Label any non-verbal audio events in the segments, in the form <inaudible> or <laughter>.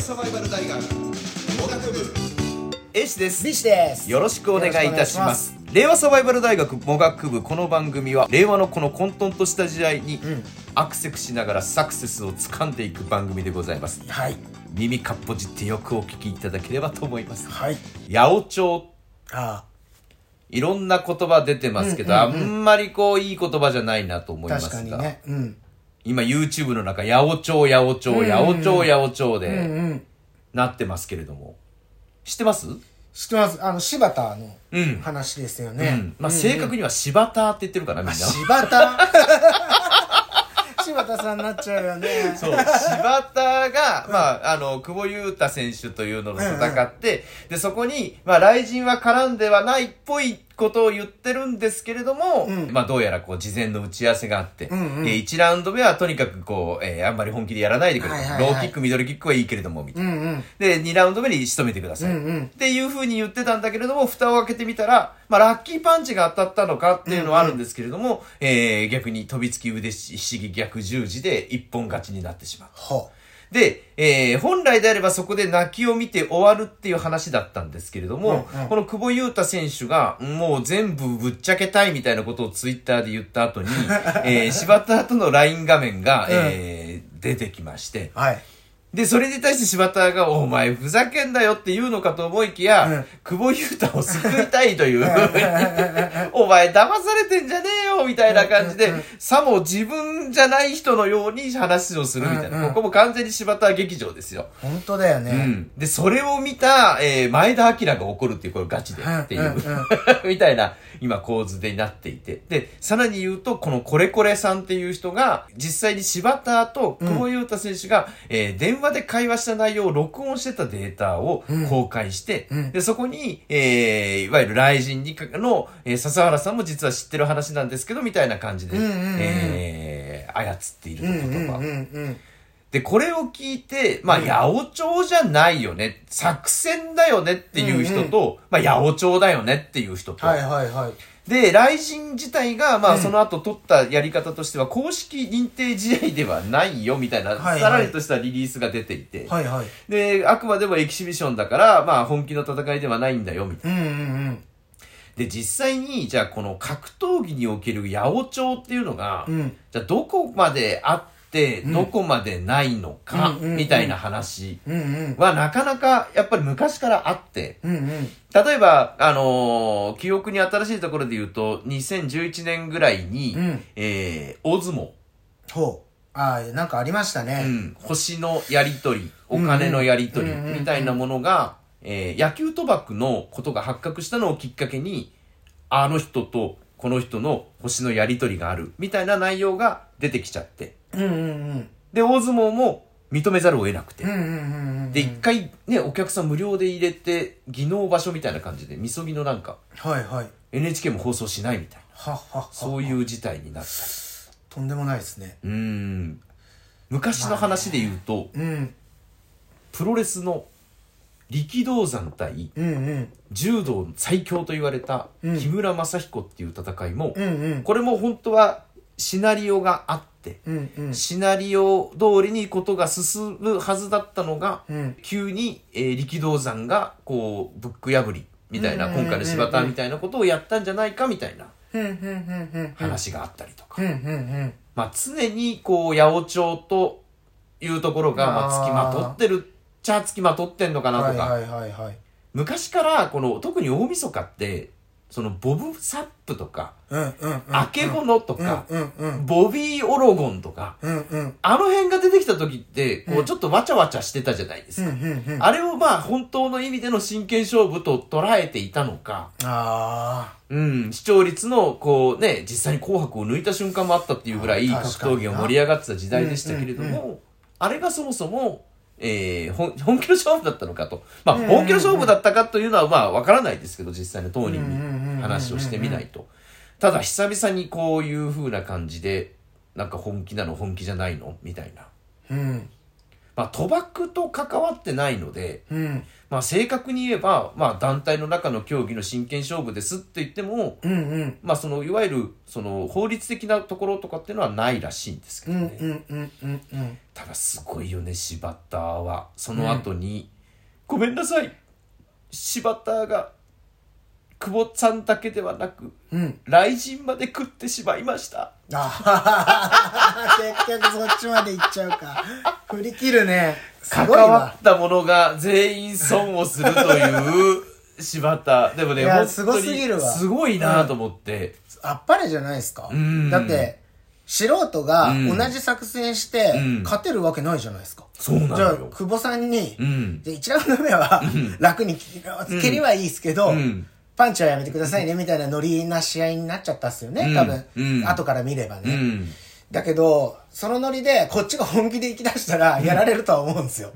和サバイバル大学農学部。エイシです。ビシです。よろしくお願いいたします。令和サバイバル大学語学部。この番組は令和のこの混沌とした時代にん。アクセクしながらサクセスを掴んでいく番組でございます。はい。耳かっぽじってよくお聞きいただければと思います。はい。八百長。あいろんな言葉出てますけど、うんうんうんあんまりこういい言葉じゃないなと思いあますが、確かにね。うん今 YouTube の中八百長八百長八百長八百長うんうでん。なってますけれども。知ってます？知ってます。あの柴田のうん。話ですようねん。まあ正確には柴田って言ってるかなみんな。柴田？<laughs> 柴田さんになっちゃうよね。そう、柴田が、まあ、あの、久保優太選手というのと戦って、で、そこに、まあ、雷神は絡んではないっぽいことを言ってるんですけれども、うん。まあ、どうやらこう、事前の打ち合わせがあって、うんうん。で1ラウンド目はとにかくこう、えーあんまり本気でやらないでくれと、はいローキック、ミドルキックはいいけれども、みたいな。うんうん。で、2ラウンド目に仕留めてください。うんうん。っていう風に言ってたんだけれども、蓋を開けてみたら、まあ、ラッキーパンチが当たったのかっていうのはあるんですけれども、えー逆に飛びつき腕ひしぎ逆十字で一本勝ちになってしまう。ほで、えー本来であればそこで泣きを見て終わるっていう話だったんですけれども、うんうん。この久保優太選手が、もう全部ぶっちゃけたいみたいなことをツイッターで言った後に、<laughs> えー柴田との LINE 画面が、えー出てきまして、うはいで、それに対して柴田が、お前ふざけんなよって言うのかと思いきや、うん。久保優太を救いたいという、<laughs> お前騙されてんじゃねえよみたいな感じで、さも自分じゃない人のように話をするみたいな。うん。うん。ここも完全に柴田劇場ですよ。本当だよね。うん。で、それを見た、えー前田明が怒るっていう、これガチでっていう、うん。うん。う <laughs> んみたいな、今構図でなっていて。で、さらに言うと、このコレコレさんっていう人が、実際に柴田と久保優太選手が、えー電話で会話した内容を録音してたデータを公開して、うん。で、そこに、えーいわゆる雷神にかの、えー笹原さんも実は知ってる話なんですけど、みたいな感じで、うんうんうん。えー操っているとうんうん言葉を。うんうん。で、これを聞いて、まあ、うん。八百長じゃないよね、作戦だよねっていう人と、まあ、八百長だよねっていう人と、はいはいはいで、雷神自体が、まあ、うん。その後取ったやり方としては、公式認定試合ではないよ、みたいな、はいはい。さらりとしたリリースが出ていて、はいはい。で、あくまでもエキシビションだから、まあ、本気の戦いではないんだよ、みたいな。うんうんうんで、実際に、じゃあ、この格闘技における八百長っていうのが、うん。じゃあ、どこまであって、うん。どこまでないのか、みたいな話はなかなかやっぱり昔からあって、例えば、あのー記憶に新しいところで言うと、2011年ぐらいに、うん。えー、大相撲、ほう。ああなんかありましたうねん、星のやりとり、お金のやりとり、みたいなものが、えー野球賭博のことが発覚したのをきっかけに、あの人とこの人の星のやりとりがある、みたいな内容が出てきちゃって、うんうんうん。で、大相撲も認めざるを得なくて、で、一回ね、お客さん無料で入れて、技能場所みたいな感じで、みそぎのなんか、はいはい。NHK も放送しないみたいな、はっはっはそういう事態になった。とんでもないですね。り。うーん。昔の話で言うと、うん。プロレスの力道山対うんうん。柔道最強と言われたうん。木村正彦っていう戦いも、うんうん。これも本当はシナリオがあって、うんうん。シナリオ通りにことが進むはずだったのが、うん。急に、えー力道山がこうブック破りみたいな、今回の柴田みたいなことをやったんじゃないかみたいな話があったりとか、まあ、常にこう八百長というところがまああー。付きまとってるっちゃ付きまとってんのかなとか、昔からこの特に大晦日ってそのボブ・サップとか、うんうんうんあけぼのとか、ボビー・オロゴンとかあの辺が出てきた時ってこううん。ちょっとわちゃわちゃしてたじゃないですうんか、あれをまあ本当の意味での真剣勝負と捉えていたのか、あうん、視聴率のこうね、実際に紅白を抜いた瞬間もあったっていうぐらい格闘技が盛り上がってた時代でしたけれども、うんあれがそもそも、えー、本本気の勝負だったのかと。まあ、本気の勝負だったかというのはまあわからないですけど、実際の当人に話をしてみないと。ただ久々にこういう風な感じで、なんか本気なの本気じゃないの？みたいな。あうんまあ、賭博と関わってないので、うん。まあ、正確に言えば、まあ、団体の中の競技の真剣勝負ですって言っても、うんうん。まあ、そのいわゆるその法律的なところとかっていうのはないらしいんですけうんどね、うんうんうんうん。ただすごいよね柴田はその後に、ごめんなさい柴田が久保さんだけではなくうん。雷神まで食ってしまいましたあははは結局そっちまで行っちゃうか。振り切るね。す関わわ。った者が全員損をするという柴田でもね本当にすごいなと思って、あっぱれじゃないですか。んだって、素人がうん同じ作戦してうん勝てるわけないじゃないですか。そうなのよじゃあ、久保さんに、うんじゃあ1ラウンド目は楽に蹴りはいいですけど、うんパンチはやめてくださいねみたいなノリな試合になっちゃったっすよね、うん。多分、うん。後から見ればね、うん。だけどそのノリでこっちが本気で行き出したらやられるとは思うんですよ。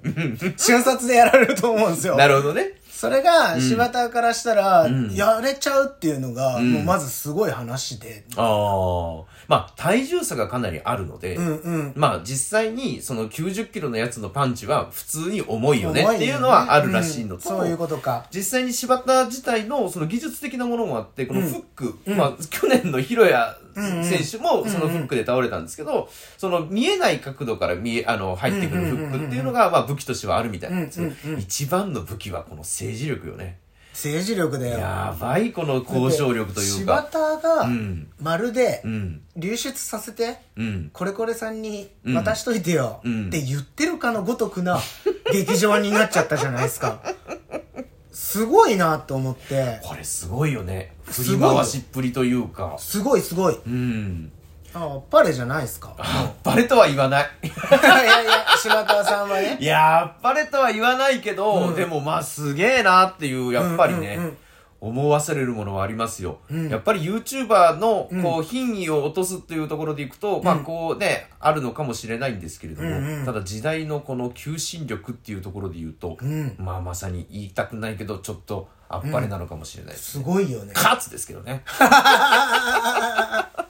瞬殺でやられると思うんですよ。なるほどねそれが柴田からしたら、ん。やれちゃうっていうのが、ん。もうまずすごい話で。ああまあ体重差がかなりあるので、うんうん。まあ実際にその90キロのやつのパンチは普通に重いよね重っていうのはあるらしいのと、うん。そういうことか。実際に柴田自体のその技術的なものもあって、このフック、うん。まあ去年のヒロヤ選手もそのフックで倒れたんですけど、その見えない角度から見え、あの、入ってくるフックっていうのが、まあ武器としてはあるみたいなんですようんうんうん一番の武器はこの政治力よね。政治力だよやばいこの交渉力という柴か。田がうんまるでうん。流出させて、うん。これこれさんに渡しといてようんって言ってるかのごとくな劇場になっちゃったじゃないですかすごいなと思ってこれすごいよね。振すごいより回しっぷりというか。すごいすごいうん。ああっぱれじゃないですか。バレとは言わない。いやいや柴田さんはね。<laughs> いやっぱれとは言わないけど、でもまあすげえなっていう、やっぱりね、うんうんうん。思わされるものはありますよ。ん。やっぱり YouTuber の、こう、品位を落とすっていうところでいくと、まあこうね、あるのかもしれないんですけれども、うんうん。ただ時代のこの求心力っていうところで言うと、ん。まあまさに言いたくないけど、ちょっとあっぱれなのかもしれないです。すごいよね。カツですけどね。<laughs>